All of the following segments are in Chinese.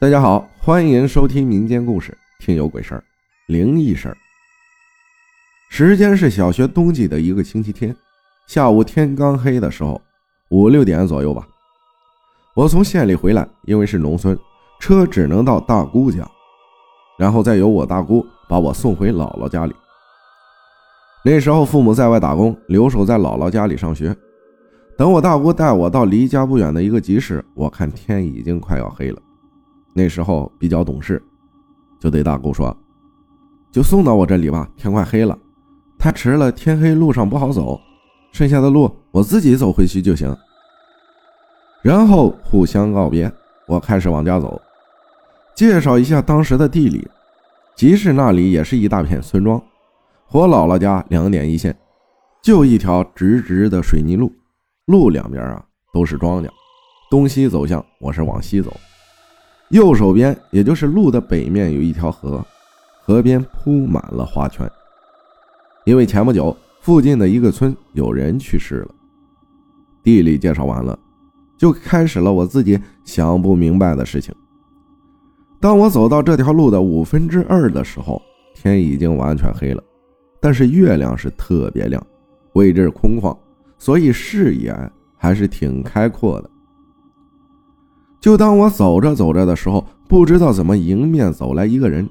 大家好，欢迎收听民间故事，听有鬼事儿、灵异事儿。时间是小学冬季的一个星期天，下午天刚黑的时候，五六点左右吧。我从县里回来，因为是农村，车只能到大姑家，然后再由我大姑把我送回姥姥家里。那时候父母在外打工，留守在姥姥家里上学。等我大姑带我到离家不远的一个集市，我看天已经快要黑了。那时候比较懂事，就对大姑说：“就送到我这里吧，天快黑了，太迟了天黑路上不好走，剩下的路我自己走回去就行。”然后互相告别，我开始往家走。介绍一下当时的地理，集市那里也是一大片村庄，我姥姥家两点一线，就一条直直的水泥路，路两边啊都是庄稼，东西走向，我是往西走。右手边，也就是路的北面，有一条河，河边铺满了花圈。因为前不久附近的一个村有人去世了。地理介绍完了，就开始了我自己想不明白的事情。当我走到这条路的五分之二的时候，天已经完全黑了，但是月亮是特别亮，位置空旷，所以视野还是挺开阔的。就当我走着走着的时候，不知道怎么迎面走来一个人，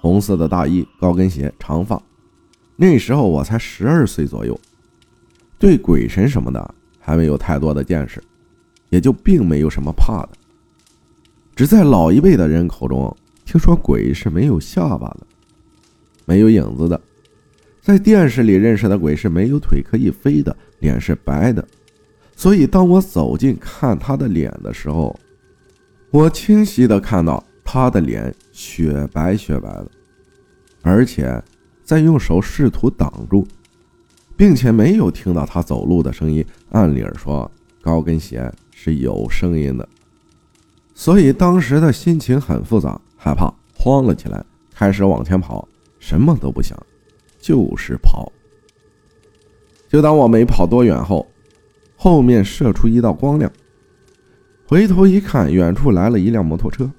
红色的大衣、高跟鞋、长发。那时候我才十二岁左右，对鬼神什么的还没有太多的见识，也就并没有什么怕的。只在老一辈的人口中听说鬼是没有下巴的，没有影子的，在电视里认识的鬼是没有腿可以飞的，脸是白的。所以当我走近看他的脸的时候，我清晰的看到他的脸雪白雪白的，而且在用手试图挡住，并且没有听到他走路的声音。按理说，高跟鞋是有声音的，所以当时的心情很复杂，害怕，慌了起来，开始往前跑，什么都不想，就是跑。就当我没跑多远后，后面射出一道光亮。回头一看，远处来了一辆摩托车。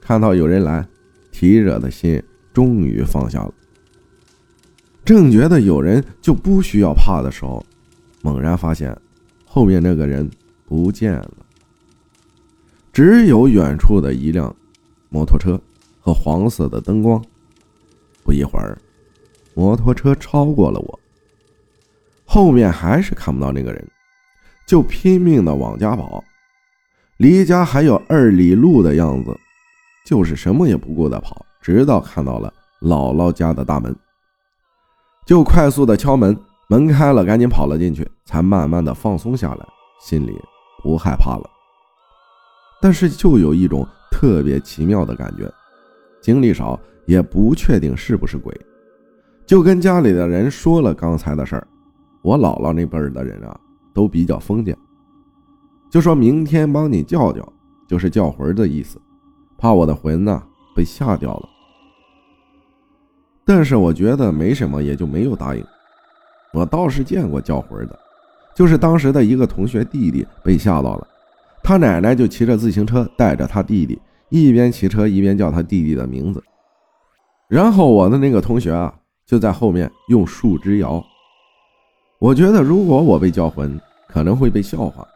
看到有人来，提着的心终于放下了。正觉得有人就不需要怕的时候，猛然发现后面那个人不见了，只有远处的一辆摩托车和黄色的灯光。不一会儿，摩托车超过了我，后面还是看不到那个人，就拼命的往家跑。离家还有二里路的样子，就是什么也不顾的跑，直到看到了姥姥家的大门，就快速的敲门，门开了，赶紧跑了进去，才慢慢的放松下来，心里不害怕了。但是就有一种特别奇妙的感觉，经历少也不确定是不是鬼，就跟家里的人说了刚才的事儿。我姥姥那辈儿的人啊，都比较封建。就说明天帮你叫叫，就是叫魂的意思，怕我的魂呢被吓掉了。但是我觉得没什么，也就没有答应。我倒是见过叫魂的，就是当时的一个同学弟弟被吓到了，他奶奶就骑着自行车带着他弟弟，一边骑车一边叫他弟弟的名字。然后我的那个同学啊，就在后面用树枝摇。我觉得如果我被叫魂，可能会被笑话。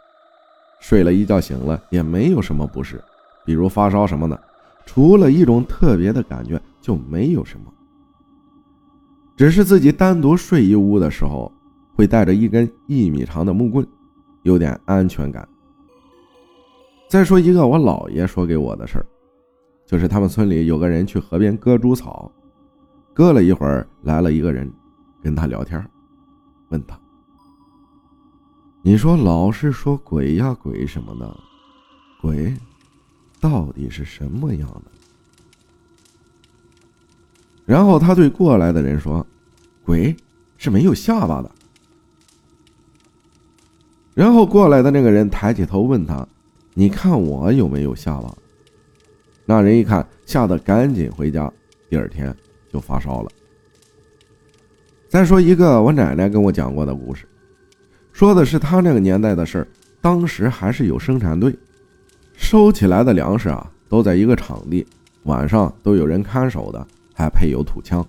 睡了一觉醒了也没有什么不适，比如发烧什么的，除了一种特别的感觉就没有什么。只是自己单独睡一屋的时候，会带着一根一米长的木棍，有点安全感。再说一个我姥爷说给我的事儿，就是他们村里有个人去河边割猪草，割了一会儿来了一个人，跟他聊天，问他。你说老是说鬼呀鬼什么的，鬼到底是什么样的？然后他对过来的人说：“鬼是没有下巴的。”然后过来的那个人抬起头问他：“你看我有没有下巴？”那人一看，吓得赶紧回家，第二天就发烧了。再说一个我奶奶跟我讲过的故事。说的是他那个年代的事儿，当时还是有生产队，收起来的粮食啊，都在一个场地，晚上都有人看守的，还配有土枪。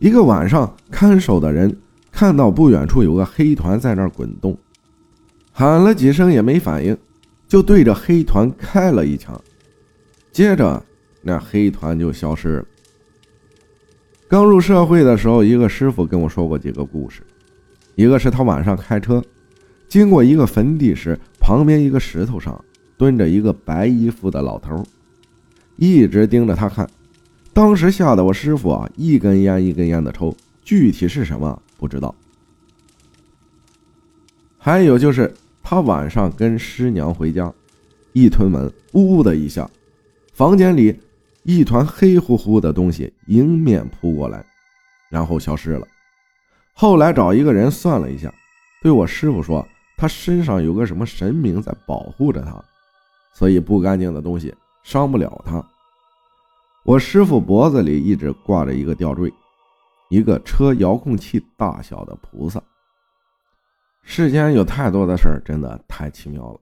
一个晚上，看守的人看到不远处有个黑团在那儿滚动，喊了几声也没反应，就对着黑团开了一枪，接着那黑团就消失了。刚入社会的时候，一个师傅跟我说过几个故事，一个是他晚上开车经过一个坟地时，旁边一个石头上蹲着一个白衣服的老头，一直盯着他看。当时吓得我师傅啊，一根烟一根烟的抽，具体是什么不知道。还有就是他晚上跟师娘回家，一推门，呜的一下，房间里一团黑乎乎的东西迎面扑过来，然后消失了。后来找一个人算了一下，对我师傅说，他身上有个什么神明在保护着他，所以不干净的东西伤不了他。我师傅脖子里一直挂着一个吊坠，一个车遥控器大小的菩萨。世间有太多的事儿，真的太奇妙了。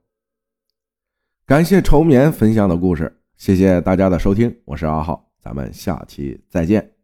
感谢愁眠分享的故事，谢谢大家的收听，我是阿浩，咱们下期再见。